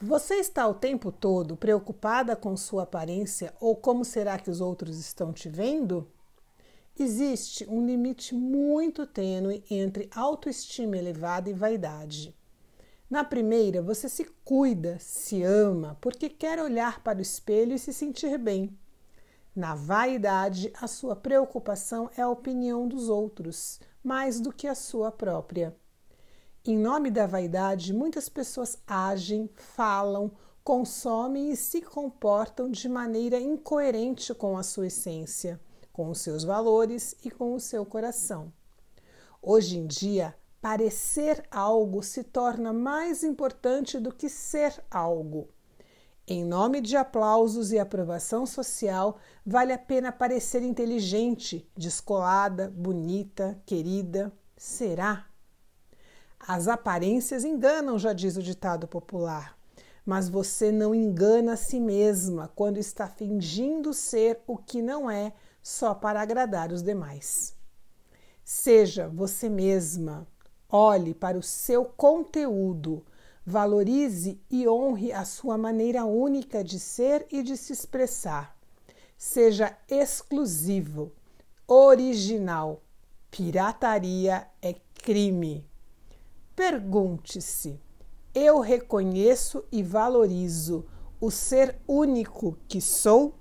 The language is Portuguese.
Você está o tempo todo preocupada com sua aparência ou como será que os outros estão te vendo? Existe um limite muito tênue entre autoestima elevada e vaidade. Na primeira, você se cuida, se ama, porque quer olhar para o espelho e se sentir bem. Na vaidade, a sua preocupação é a opinião dos outros, mais do que a sua própria. Em nome da vaidade, muitas pessoas agem, falam, consomem e se comportam de maneira incoerente com a sua essência, com os seus valores e com o seu coração. Hoje em dia, parecer algo se torna mais importante do que ser algo. Em nome de aplausos e aprovação social, vale a pena parecer inteligente, descolada, bonita, querida. Será? As aparências enganam, já diz o ditado popular. Mas você não engana a si mesma quando está fingindo ser o que não é só para agradar os demais. Seja você mesma. Olhe para o seu conteúdo. Valorize e honre a sua maneira única de ser e de se expressar. Seja exclusivo, original. Pirataria é crime. Pergunte-se: eu reconheço e valorizo o ser único que sou?